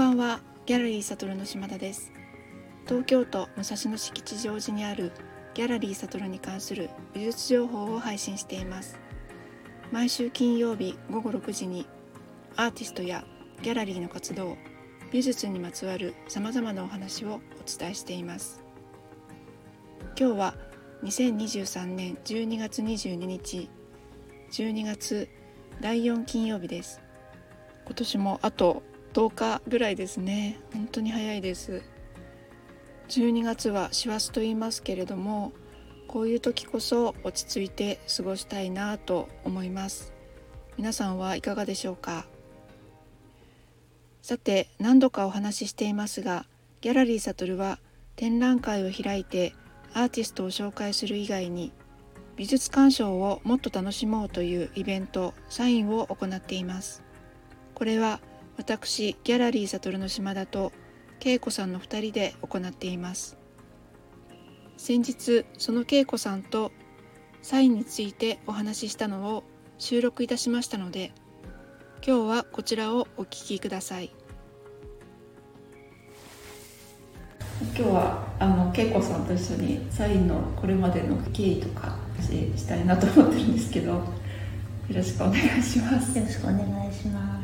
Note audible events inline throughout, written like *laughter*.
ばんはギャラリーサトルの島田です。東京都武蔵野市吉祥寺にあるギャラリーサトルに関する美術情報を配信しています。毎週金曜日午後6時にアーティストやギャラリーの活動美術にまつわる様々なお話をお伝えしています。今日は2023年12月22日12月第4金曜日です。今年もあと10日ぐらいですね。本当に早いです。12月は師走と言いますけれどもこういう時こそ落ち着いて過ごしたいなと思います。皆さんはいかがでしょうか？さて何度かお話ししていますがギャラリーサトルは展覧会を開いてアーティストを紹介する以外に美術鑑賞をもっと楽しもうというイベントサインを行っています。これは私ギャラリーサトルの島田と恵子さんの2人で行っています。先日その恵子さんとサインについてお話ししたのを収録いたしましたので今日はこちらをお聞きください。今日はあの恵子さんと一緒にサインのこれまでの経緯とかしたいなと思ってるんですけどよろしくお願いします。よろしくお願いします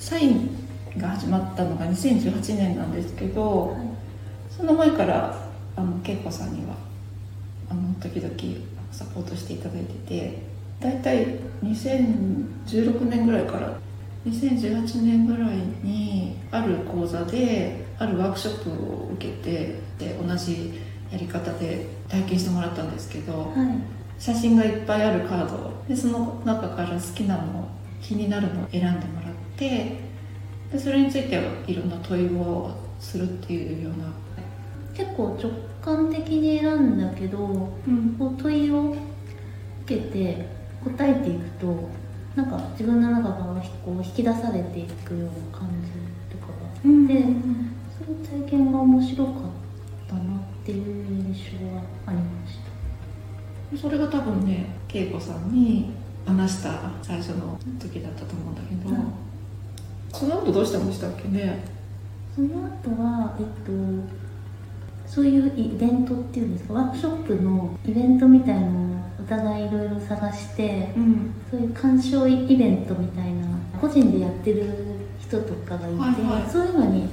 サインが始まったのが2018年なんですけど、はい、その前からあの恵子さんにはあの時々サポートしていただいてて大体2016年ぐらいから2018年ぐらいにある講座であるワークショップを受けてで同じやり方で体験してもらったんですけど、はい、写真がいっぱいあるカード。でその中から好きなの気になるのを選んでもらってでそれについていろんな問いをするっていうような。結構直感的に選んだけど、うん、こう問いを受けて答えていくとなんか自分の中からこう引き出されていくような感じとかがあって、うん、その体験が面白かったなっていう印象はありました。それが多分ね恵子さんに話した最初の時だったと思うんだけど、うん。その後どうしたんでしたっけね？その後はえっとそういうイベントっていうんですか？ワークショップのイベントみたいのをお互いいろいろ探して、うん、そういう鑑賞イベントみたいな個人でやってる人とかがいて、はいはい、そういうのに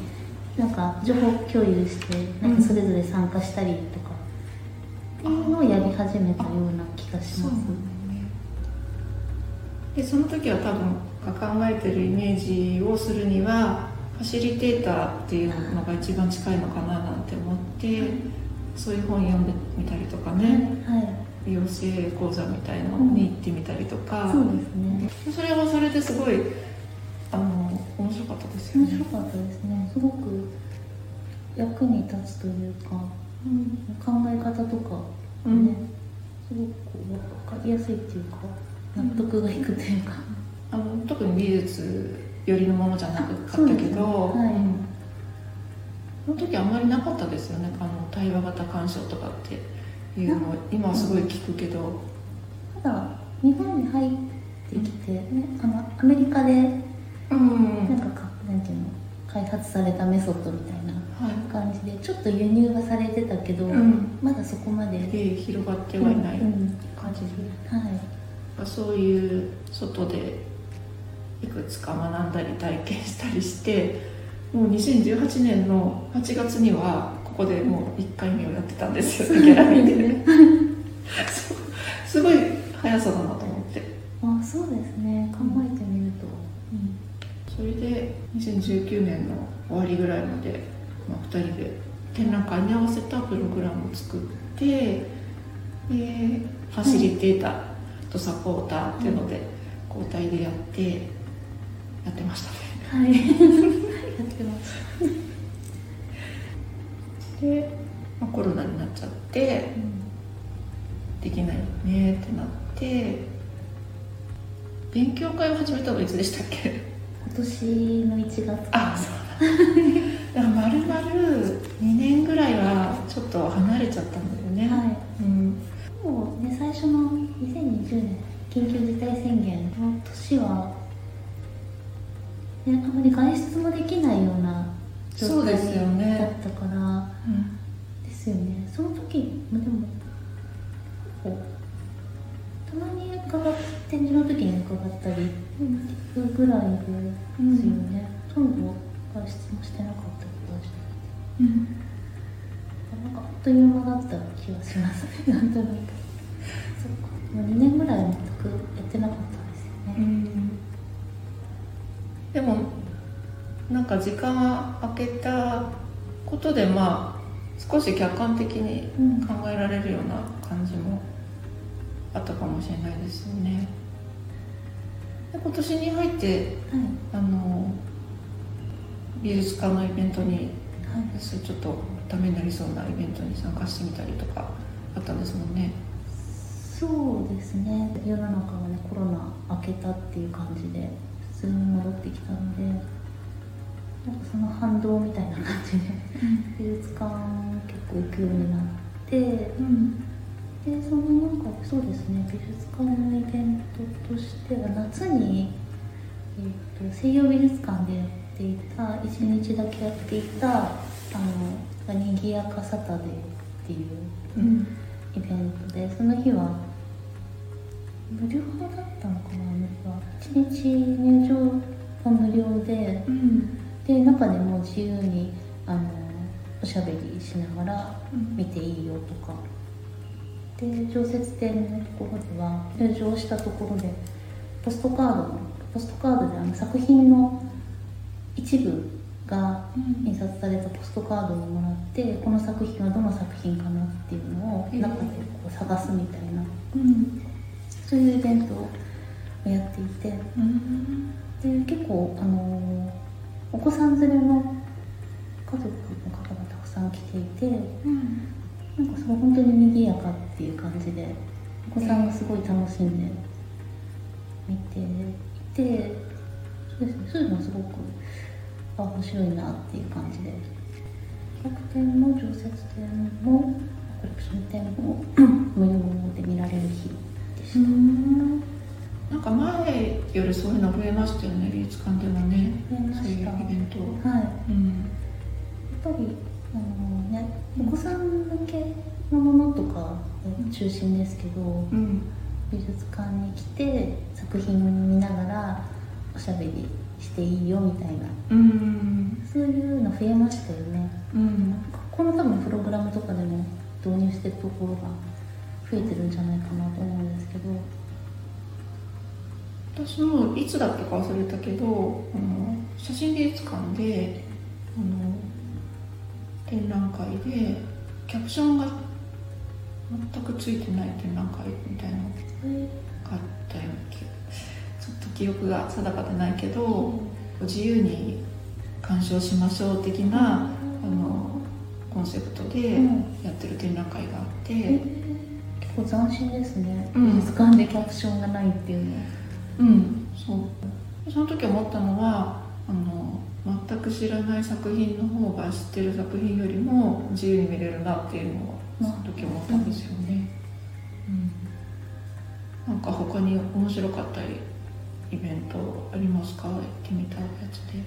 なんか情報共有してなんかそれぞれ参加したりとか、っていうのをやり始めたような気がします。でその時は多分が考えてるイメージをするにはファシリテーターっていうのが一番近いのかななんて思って、そういう本読んでみたりとかね、はい、養成講座みたいのに行ってみたりとか、うん、そうですね。それはそれですごいあの面白かったですよね。面白かったですね。すごく役に立つというか、うん、考え方とかね、うん、すごく分かりやすいっていうか納得がいくというか、あの特に美術寄りのものじゃなかったけど、はい、その時あんまりなかったですよね。あの対話型鑑賞とかっていうの。今はすごい聞くけど。ただ日本に入ってきて、ね、あのアメリカで、うん、なんかなんていうの開発されたメソッドみたいな感じで、はい、ちょっと輸入はされてたけど、うん、まだそこまで、広がってはいない感じで、はい、そういう外でいくつか学んだり体験したりしてもう2018年の8月にはここでもう1回目をやってたんですよ。ギャラリーで。ね *laughs* すごい速さだなと思って。あそうですね。考えてみると、うん、それで2019年の終わりぐらいまで、まあ、2人で展覧会に合わせたプログラムを作ってでファシリテーターとサポーターっていうので交代でやってやってましたね。はい。*laughs* やってます。で、まあ、コロナになっちゃって、うん、できないねってなって勉強会を始めたのいつでしたっけ？今年の1月あそうだ。だからまるまる2年ぐらいはちょっと離れちゃったんだよね。はい、うん、もうね最初の2020年緊急事態宣言の年はであまり外出もできないような状態だったから、ですよね。その時でもこうたまに伺っ展示の時に伺ったりするぐらいですよね、ほとんど外出もしてなかった気がして、うん、なんかあっという間だった気がしますね。*laughs* なんとなく。そっか。もう2年ぐらい全くやってなかったですよね、うん、でもなんか時間空けたことでまあ少し客観的に考えられるような感じもあったかもしれないですよね。で今年に入って、はい、あの美術館のイベントに、はい、ちょっとためになりそうなイベントに参加してみたりとかあったんですもんね。そうですね。世の中がねコロナ明けたっていう感じで普通に戻ってきたのでなんかその反動みたいな感じで、美術館結構行くようになって、うん、でそのなんかそうですね美術館のイベントとしては夏に、えーと、西洋美術館でやっていた一日だけやっていたあの「にぎやかサタデー」っていう、うんイベントでその日は無料だったのかな1日入場が無料で、うん、で中でも自由にあのおしゃべりしながら見ていいよとか、うん、で常設展のところでは入場したところでポストカードのポストカードであの作品の一部が印刷されたポストカードをもらってこの作品はどの作品かなっていうのを中でこう探すみたいな、うん、そういうイベントをやっていて、うん、で結構あのお子さん連れの家族の方がたくさん来ていて、うん、なんかその本当に賑やかっていう感じでお子さんがすごい楽しんで見ていてそうですねそういうのはすごくあ面白いなっていう感じで。企画展も常設展もコレクション展も無料で見られる日でした。なんか前よりそういうの増えましたよね美術館でもね。そういうイベントは。い、うん、やっぱりあのねお子さん向けのものとか中心ですけど、うん、美術館に来て作品見ながらおしゃべりしていいよみたいな、うん、そういうの増えましたよね、うん、この多分プログラムとかでも導入してるところが増えてるんじゃないかなと思うんですけど。私もいつだったか忘れたけどあの写真美術館であの展覧会でキャプションが全くついてない展覧会みたいなのがあったような気がちょっと記憶が定かでないけど、自由に鑑賞しましょう的な、あのコンセプトでやってる展覧会があって、結構斬新ですね、美術館でキャプションがないっていうの。うん。そう。その時思ったのはあの全く知らない作品の方が知ってる作品よりも自由に見れるなっていうのをその時思ったんですよね、うん、なんか他に面白かったりイベントありますか？行ってみたやつで。っ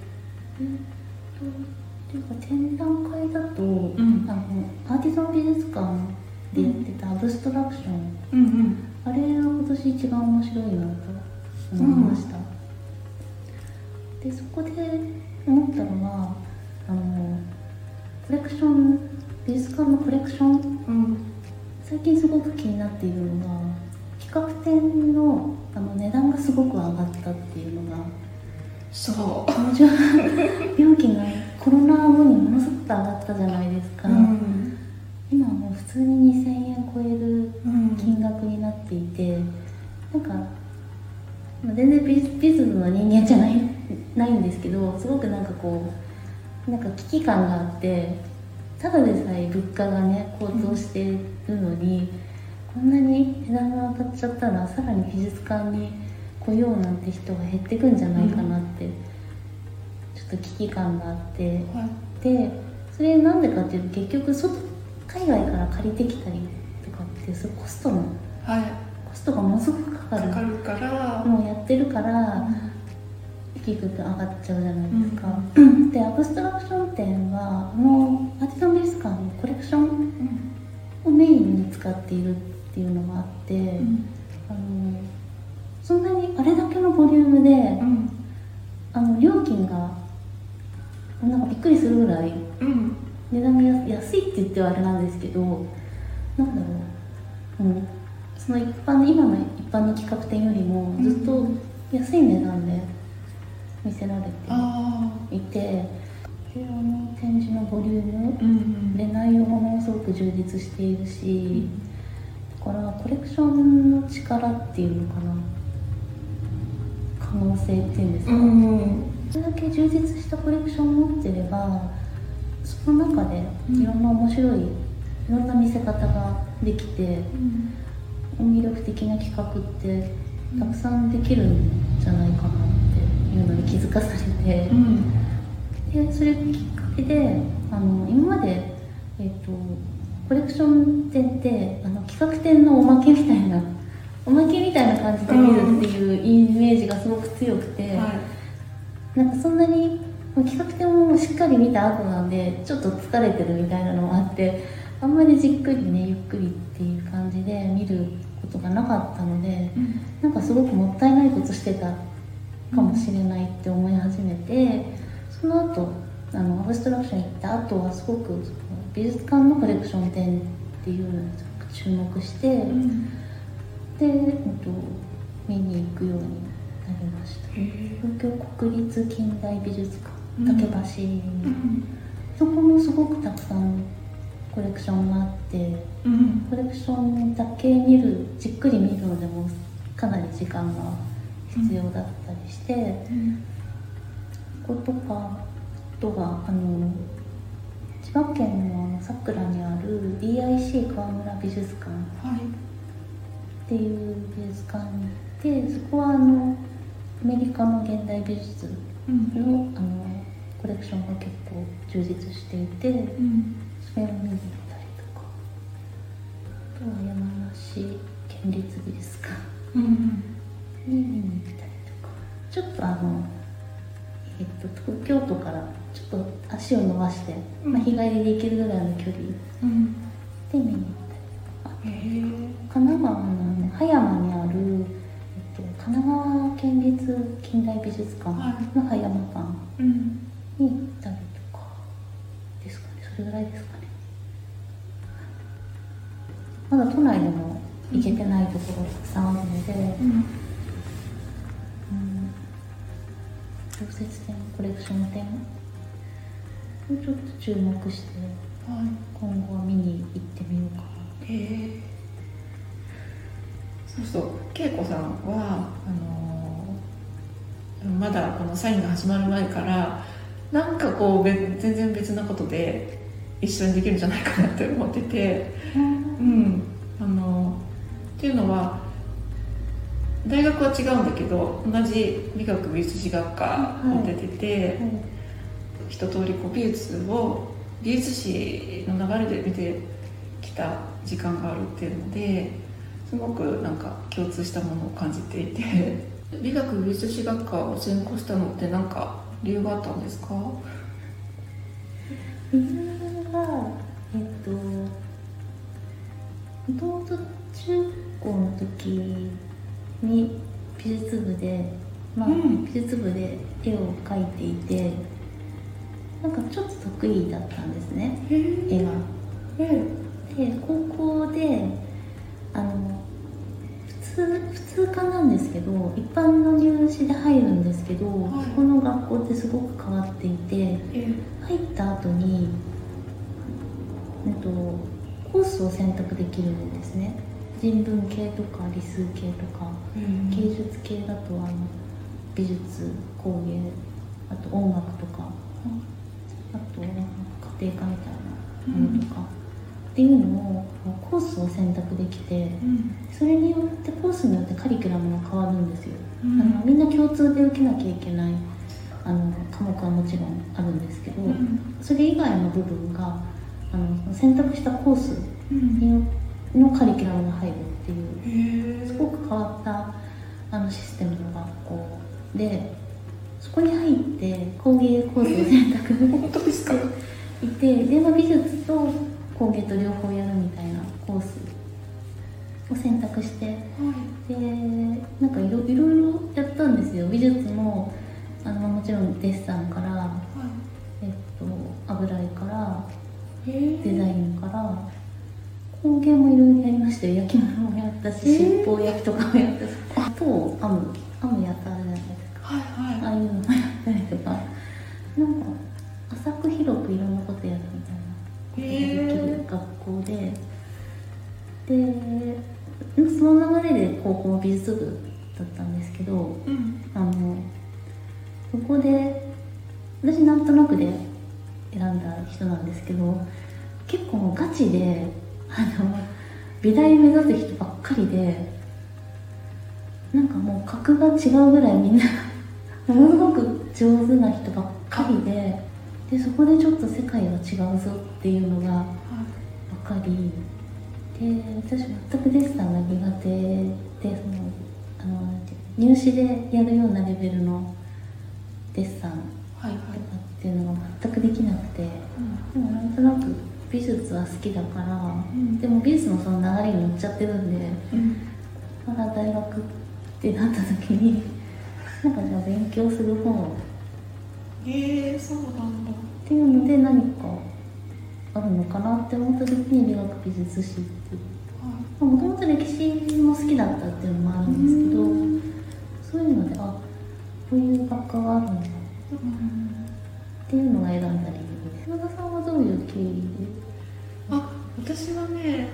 ていうか展覧会だと、うん、あのアーティザン美術館でやってたアブストラクション、うんうん、あれが今年一番面白いなと思いました、うん、でそこで思ったのはあのコレクション美術館のコレクション、うん、最近すごく気になっているのが企画展のあの値段がすごく上がったっていうのがそう。料金がコロナ後にものすごく上がったじゃないですか、うん、今もう普通に2000円超える金額になっていて、うん、なんか全然美術の人間じゃないないんですけどすごくなんかこうなんか危機感があってただでさえ物価がね高騰してるのに、うんこんなに値段が上がっちゃったらさらに美術館に来ようなんて人が減ってくんじゃないかなって、ちょっと危機感があって、はい、でそれなんでかっていうと結局外海外から借りてきたりとかってそコストの、はい、コストがものすごくかかる。かかるから。もうやってるから、うん、低く上がっちゃうじゃないですか、うん、でアブストラクション展はあのアーティザン美術館のコレクションをメインに使っているっていうのがあって、うん、あのそんなにあれだけのボリュームで、うん、あの料金がなんかびっくりするぐらい、値段が安いって言ってはあれなんですけどなんだろう、うん、その一般の今の一般の企画展よりもずっと安い値段で見せられていて、であの展示のボリューム、うん、で内容もものすごく充実しているし、ョンの力っていうのかな。可能性っていうんですか、うん、それだけ充実したコレクションを持ってればその中でいろんな面白い、いろんな見せ方ができて、魅力的な企画ってたくさんできるんじゃないかなっていうのに気づかされて、うん、でそれきっかけであの今まで、えーと、コレクション展ってあの企画展のおまけみたいなおまけみたいな感じで見るっていうイメージがすごく強くて、はい、なんかそんなに企画展もしっかり見た後なんでちょっと疲れてるみたいなのもあってあんまりじっくりねゆっくりっていう感じで見ることがなかったので、うん、なんかすごくもったいないことしてたかもしれないって思い始めてその後あのアブストラクション行った後はすごく美術館のコレクション展っていう注目して、うん、で、えっと、見に行くようになりました。東京国立近代美術館竹橋、うん、そこもすごくたくさんコレクションがあって、うん、コレクションだけ見るじっくり見るのでもかなり時間が必要だったりして、うん、こことかとはあの千葉県の佐倉にある DIC 川村美術館っていう美術館に行ってそこはあのアメリカの現代美術のうん、あのコレクションが結構充実していて、うん、それを見に行ったりとか。あとは山梨県立美術館に見に行ったりとか。ちょっとあの、えっと、東京都からちょっと足を伸ばして、まあ、日帰りで行けるぐらいの距離。で見に行ったりとか、神奈川の葉山にある、えっと、神奈川県立近代美術館の葉山館に行ったりとかですかね。それぐらいですかね。まだ都内でも行けてないところたくさんあるので、うん。小説展コレクション展ちょっと注目して、はい、今後は見に行ってみようかな。へえ。そうすると恵子さんはあのー、まだこのサインが始まる前からなんかこう全然別なことで一緒にできるんじゃないかなって思ってて、うん、うん、あのっていうのは大学は違うんだけど同じ美学美術史学科を出てて、はい。はい一通りこう美術を美術史の流れで見てきた時間があるっていうのですごくなんか共通したものを感じていて。美学美術史学科を専攻したのって何か理由があったんですか？理由はえっともともと中高の時に美術部でまあ、うん、美術部で絵を描いていてなんかちょっと得意だったんですね絵が。で高校であの普通普通科なんですけど一般の入試で入るんですけど、はい、この学校ってすごく変わっていて入った後に、えっと、コースを選択できるんですね。人文系とか理数系とか、芸術系だとあの美術工芸あと音楽とか。あと家庭科みたいなものとか、っていうのをコースを選択できて、それによってコースによってカリキュラムが変わるんですよ、あのみんな共通で受けなきゃいけないあの科目はもちろんあるんですけど、それ以外の部分があの選択したコースにのカリキュラムが入るっていうすごく変わったあのシステムの学校でそこに入って工芸コースを選択していてで、まあ、美術と工芸と両方やるみたいなコースを選択して、はい、でなんかいろいろいろやったんですよ。美術もあのもちろんデッサンから、はい、えっと油絵からデザインから工芸もいろいろやりましたよ。焼き物もやったし七宝焼きとかもやったし。あと編む高校美術部だったんですけど、うん、あのそこで私なんとなくで選んだ人なんですけど結構ガチであの美大目指す人ばっかりでなんかもう格が違うぐらいみんな *laughs* ものすごく上手な人ばっかりででそこでちょっと世界は違うぞっていうのが分かり。で私全くデッサンが苦手でそのあの入試でやるようなレベルのデッサンとかっていうのが全くできなくて、でもなんとなく美術は好きだから、うん、でも美術もその流れに乗っちゃってるんで、うん、まだ大学ってなった時に *laughs* なんかじゃあ勉強する本を。へえー、そうなんだ。っていうので何かあるのかなって思った時に美学美術史っていうもともと歴史も好きだったっていうのもあるんですけどそういうのであこういう学科があるんだっていうのが選んだ理由で。す島田さんはどういう経緯で？あ私はね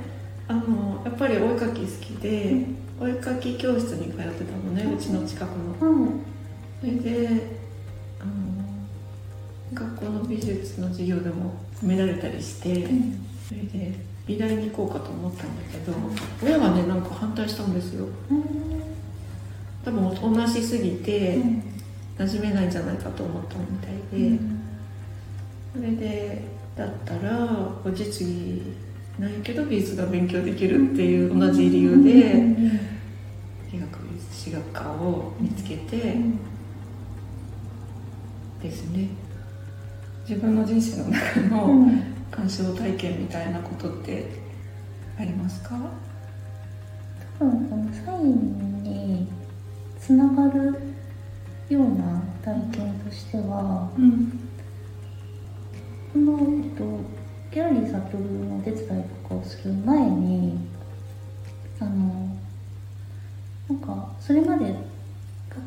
あのやっぱりお絵かき好きで、うん、お絵かき教室に通ってたのねうちの近くの、うん、それであの学校の美術の授業でも褒められたりして、うん、それで美大に行こうかと思ったんだけど親がねなんか反対したんですよ、多分おとなしすぎて、馴染めないんじゃないかと思ったみたいで、それでだったらお実技ないけど美術が勉強できるっていう同じ理由で医学美術史学科を見つけてですね。自分の人生の中の鑑賞体験みたいなことってありますか？多分このサインにつながるような体験としては、うん、この、えっと、ギャラリー悟のお手伝いとかをする前にあのなんかそれまで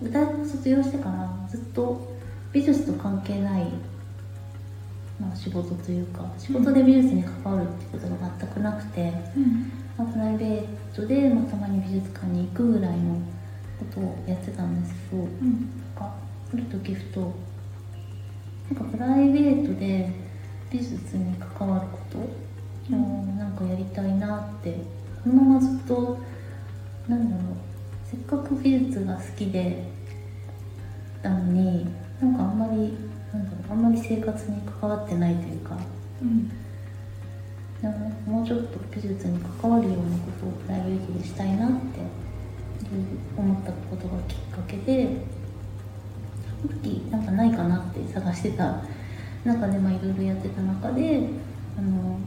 大学卒業してからずっと美術と関係ない、まあ、仕事というか仕事で美術に関わるってことが全くなくて、うん、まあ、プライベートで、まあ、たまに美術館に行くぐらいのことをやってたんですけど、うん、なんかある時ふとなんかプライベートで美術に関わること？をなんかやりたいなって。このままずっとなんだろう。せっかく美術が好きでたのになんかあんまりなんだろうあんまり生活に関わってないというか、うん、でももうちょっと美術に関わるようなことをプライベートでしたいなって思ったことがきっかけでその時なんかないかなって探してた中でまあいろいろやってた中であの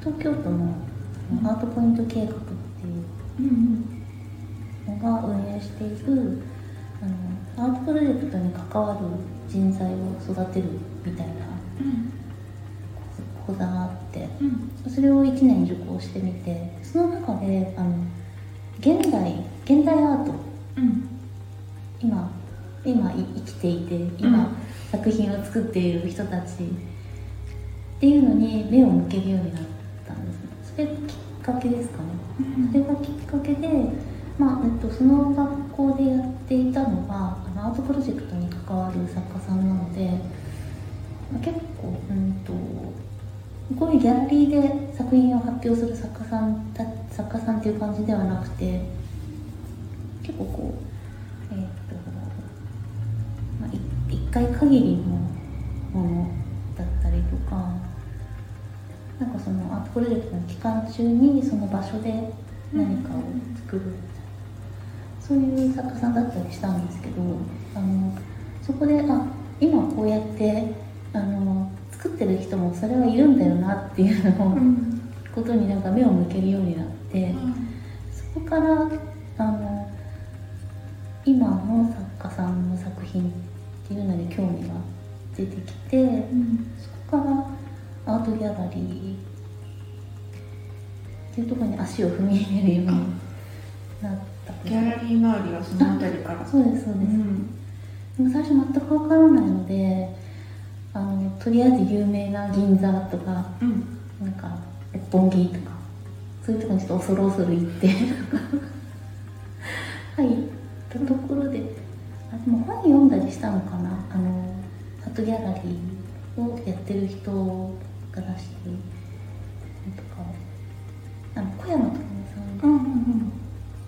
東京都のアートポイント計画っていうのが運営しているあのアートプロジェクトに関わる人材を育てるみたいな講座があって、それを1年受講してみてその中であの現代現代アート、今今生きていて今、作品を作っている人たちっていうのに目を向けるようになったんです。それがきっかけですかね、それがきっかけで、まあえっと、その学校でやっていたのがあのアートプロジェクトに関わる作家さんなので、結構うんとこういうギャラリーで作品を発表する作家さん作家さんっていう感じではなくて結構こうえっ、と回限りのものだったりとかなんかそのアートプロジェクトの期間中にその場所で何かを作るみたいな、そういう作家さんだったりしたんですけどあのそこであ今こうやってあの作ってる人もそれはいるんだよなっていうのを、うん、ことになんか目を向けるようになって、うん、そこからあの今の作家さんの作品っていうのに興味が出てきて、うん、そこからアートギャラリーっていうところに足を踏み入れるようになったギャラリー周りはその辺りから。そうですそうです、でも最初全く分からないのであのとりあえず有名な銀座とか、うん、なんか六本木とかそういうとこにちょっと恐る恐る行って。*laughs* 入ったところであでも本読んだりしたのかな？あのアートギャラリーをやってる人が出してるとかあの小山智さん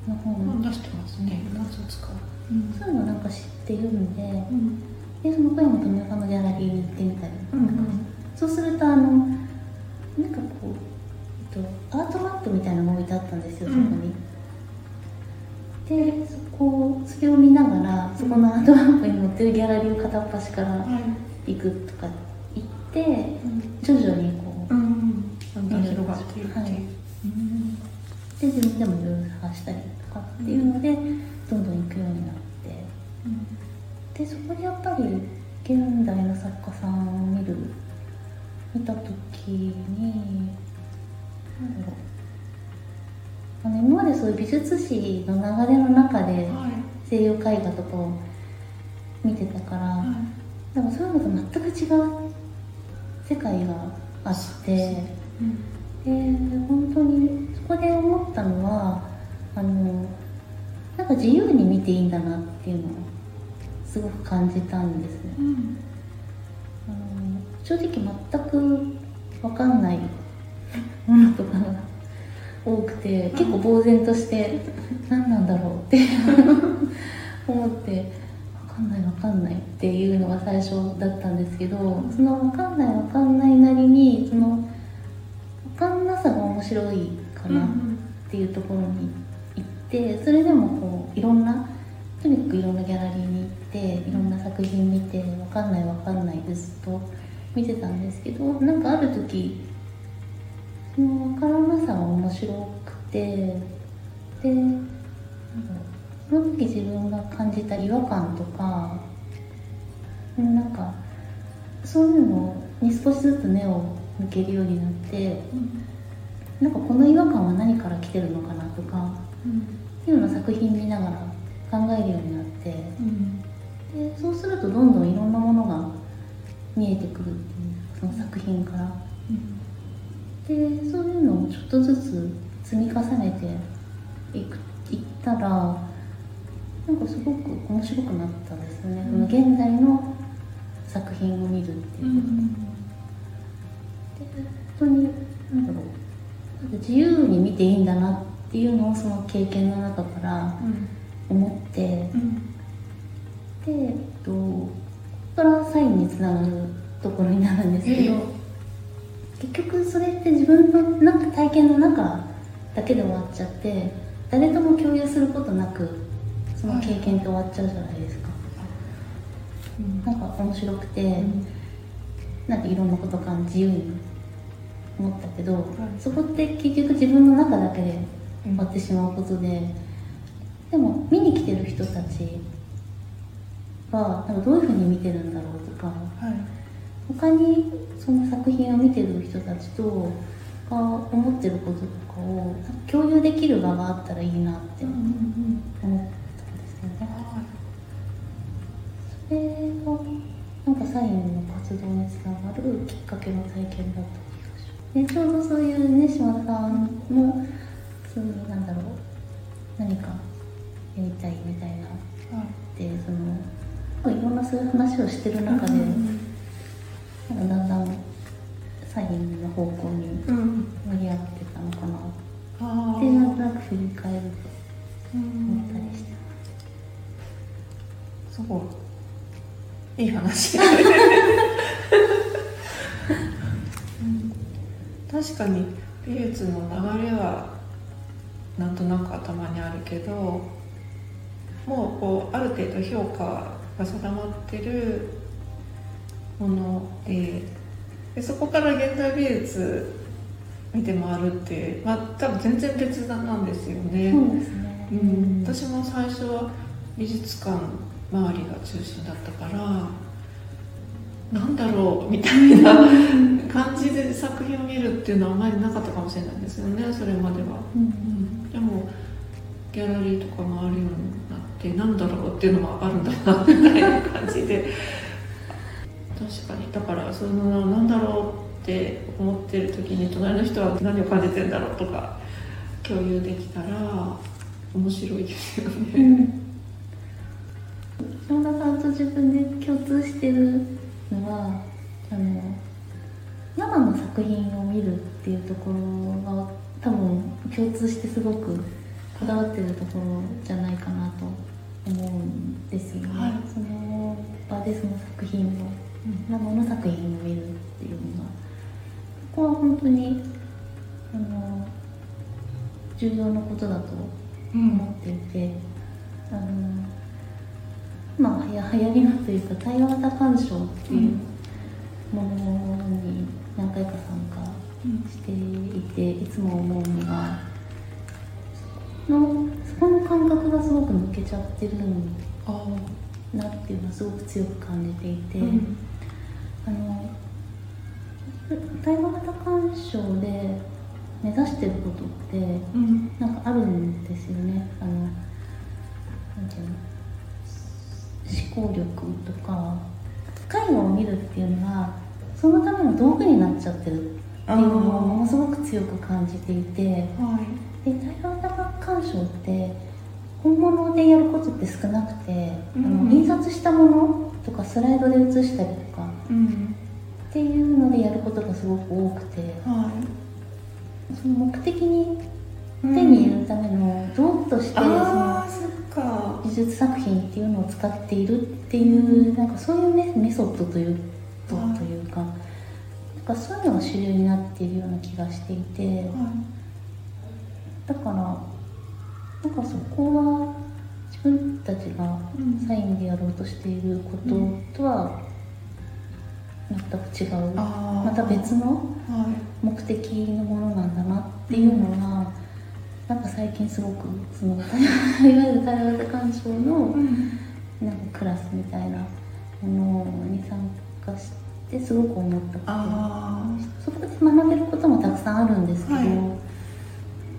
の本、出してますね。何冊か、う。ん、そういうのなんか知ってるんで、うん。でその小山富夫さんのギャラリーに行ってみたりとか、うんうん、そうするとあのなんかこう、えっと、アートマップみたいなのが置いてあったんですよそこに。でそこそれを見ながらそこのアートマップに載ってるギャラリーを片っ端から行くとか行って、うん、徐々にこう、うんうん、広がっているはい、で自分でもいろいろ探したりとかっていうので、どんどん行くようになって。でそこでやっぱり現代の作家さんを見る見た時に何だろう。あの今までそういう美術史の流れの中で西洋絵画とかを見てたから、はい、でもそういうのと全く違う世界があって、うん、で本当にそこで思ったのはあのなんか自由に見ていいんだなっていうのをすごく感じたんですね、うん、正直全く分かんないものとかが多くて結構呆然として何なんだろうって *laughs* 思って分かんない分かんないっていうのが最初だったんですけどその分かんない分かんないなりにその分かんなさが面白いかなっていうところに行ってそれでもこういろんなとにかくいろんなギャラリーに行っていろんな作品見て分かんない分かんないでずっと見てたんですけどなんかある時その分からなさが面白くてでその時自分が感じた違和感とかなんかそういうのに少しずつ目を向けるようになって、うん、なんかこの違和感は何から来てるのかなとか、うん、っていうのを作品見ながら考えるようになって、うん、でそうするとどんどんいろんなものが見えてくるその作品から、うん、でそういうのをちょっとずつ積み重ねていくいったらなんかすごく面白くなったんですよね、うん、現代の作品を見るっていう。こと、うん、で本当に何だろう自由に見ていいんだなっていうのをその経験の中から、うん思って、うん、で、えっと、ここからサインにつながるところになるんですけど、結局それって自分のなんか体験の中だけで終わっちゃって誰とも共有することなくその経験って終わっちゃうじゃないですか、うん、なんか面白くて、うん、なんかいろんなことが自由に思ったけど、はい、そこって結局自分の中だけで終わってしまうことで、でも見に来てる人たちはなんかどういうふうに見てるんだろうとか、はい、他にその作品を見てる人たちとが思ってることとかを共有できる場があったらいいなって思ったんですよね。それがなんかサインの活動につながるきっかけの体験だった。でちょうどそういうね島田さんもそういうなんだろう何かやりたいみたいな、でそのいろんなそういう話をしてる中で、なんかだんだんサインの方向に盛り上がってたのかな、ってなんとなく振り返ると思ったりしてすごい。いい話 *laughs* 確かに美術の流れはなんとなく頭にあるけどもうこうある程度評価が定まってるものででそこから現代美術見て回るってまあ多分全然別なんですよね。そうですね、うん、私も最初は美術館周りが中心だったからなんだろうみたいな感じで作品を見るっていうのはあまりなかったかもしれないですよねそれまでは、うん、でもギャラリーとか回るようになってなんだろうっていうのもあるんだなみたいな感じで。確かに。だからそのなんだろうって思ってる時に隣の人は何を感じてんだろうとか共有できたら面白いですよね。うん。島田さんと自分で共通してるのはあの生の作品を見るっていうところが多分共通してすごくこだわってるところじゃないかなと思うんですよね、はい、その場でその作品を、生の作品を見るっていうのがここは本当にあの重要なことだと思っていて、うん、あのまあ、流行りのというか対話型鑑賞っていうものに何回か参加していて、いつも思うのがのそこの感覚がすごく抜けちゃってるなっていうのはすごく強く感じていて、うん、あの対話型鑑賞で目指してることって、うん、なんかあるんですよね。あのなんていうの思考力とか絵画を見るっていうのはそのための道具になっちゃってるっていうのをものすごく強く感じていて、はい、で大量玉鑑賞って本物でやることって少なくて、うん、あの印刷したものとかスライドで写したりとか、うん、っていうのでやることがすごく多くて、はい、その目的に手に入れるための道具としてその美術作品っていうのを使っているっていうなんかそういうメメソッドというというかなんかそういうのが主流になっているような気がしていて、だからなんかそこは自分たちがサインでやろうとしていることとは全く違う、また別の目的のものなんだなっていうのは、なんか最近すごくその *laughs* いわゆる対話型鑑賞のなんかクラスみたいなものに参加してすごく思ったこと。そこで学べることもたくさんあるんですけど、はい、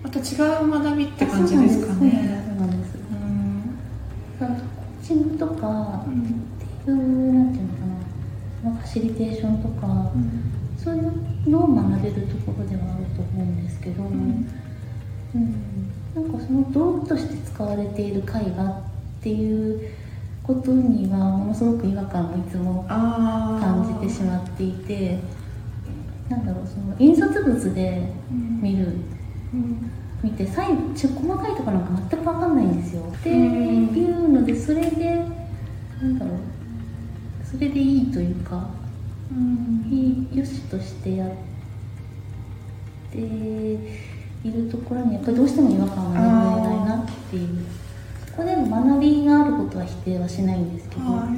また違う学びって感じですかね。そうなんです。コーチングとかっていう、なんていうのかな。ファシリテーションとか、うん、そういうのを学べるところではあると思うんですけど、うん。うん、なんかその道具として使われている絵画っていうことにはものすごく違和感をいつも感じてしまっていてなんだろうその印刷物で見る、うん、見て細細かいところなんか全く分かんないんですよ。っていうのでそれでなんだろうそれでいいというか、うん、いいよしとしてやって。いるところにやっぱりどうしても違和感が拭えないなっていう。そこで学びがあることは否定はしないんですけど、はい、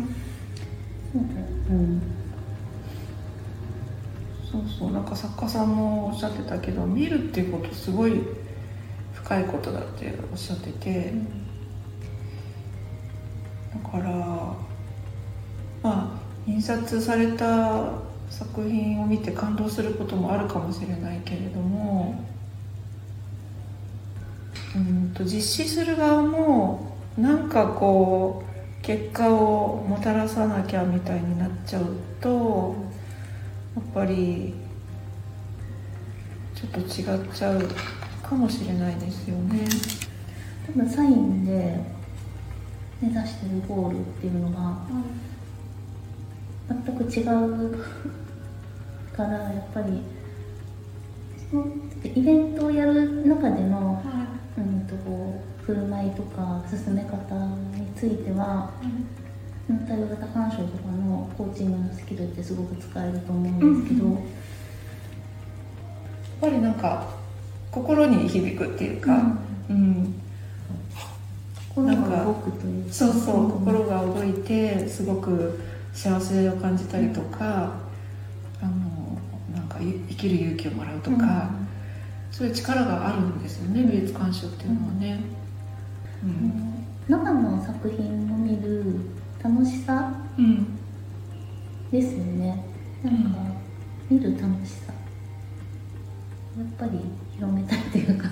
うん。そうそう。なんか作家さんもおっしゃってたけど見るっていうことすごい深いことだっておっしゃってて、うん、だからまあ印刷された作品を見て感動することもあるかもしれないけれどもうんと実施する側もなんかこう結果をもたらさなきゃみたいになっちゃうとやっぱりちょっと違っちゃうかもしれないですよね。多分サインで目指してるゴールっていうのが全く違うからやっぱりそのイベントをやる中での、はいうんとこう振る舞いとか進め方については、うん、対応型鑑賞とかのコーチングのスキルってすごく使えると思うんですけど、うん、やっぱりなんか心に響くっていうか、うん、うん、心が動くというそうそう心が動いてすごく幸せを感じたりとか、あのなんか生きる勇気をもらうとか、そういう力があるんですよね美術鑑賞っていうのはね。うん、生の作品を見る楽しさ、うん。ですよねなん。か、見る楽しさやっぱり広めたいっていうか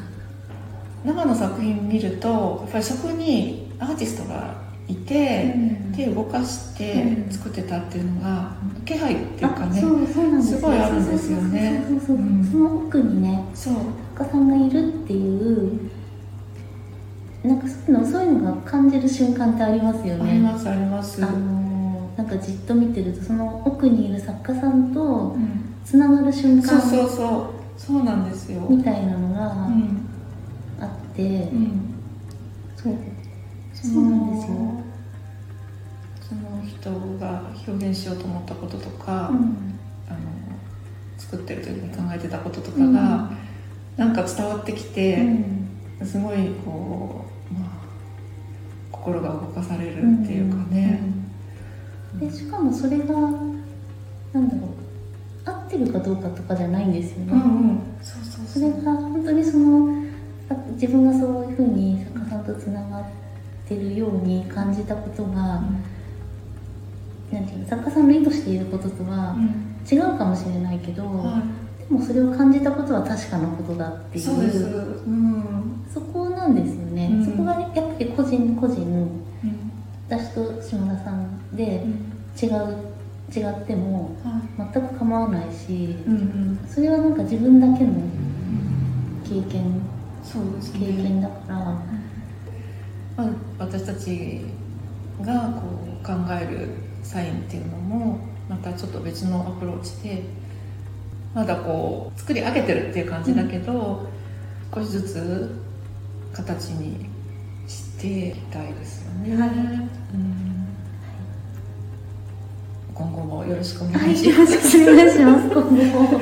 生の作品見るとやっぱりそこにアーティストがいて、うん、手を動かして作ってたっていうのが、うん、気配っていうかねそうそうなん。ですごいあるん。ですよねその奥にね作家さん。がいるっていうなんかそういうのそういうのが感じる瞬間ってありますよね。ありますあります。あのなんかじっと見てるとその奥にいる作家さんとつながる瞬間、うん、そうそうそう。そうなんですよ。みたいなのがあって、うん、そう。そうなんですよ。その人が表現しようと思ったこととか、うん、あの作ってる時に考えてたこととかが、うん、なんか伝わってきて、すごいこう、まあ、心が動かされるっていうかね、でしかもそれがなんだろう。合ってるかどうかとかじゃないんですよね、うんうん、それが本当にその自分がそういうふうに作家さんとつながってるように感じたことが、うん、なんていうの作家さんの意図していることとは違うかもしれないけど、うん、でもそれを感じたことは確かなことだっていう。そうです、うん、で違う違っても全く構わないし、うんうん、それはなんか自分だけの経験、そうです、ね、経験だから、まあ、私たちがこう考えるサインっていうのもまたちょっと別のアプローチでまだこう作り上げてるっていう感じだけど、うん、少しずつ形にしていきたいですよね。はい、うん今後もよろしくお願いします。はい、よろしくお願いします。今後も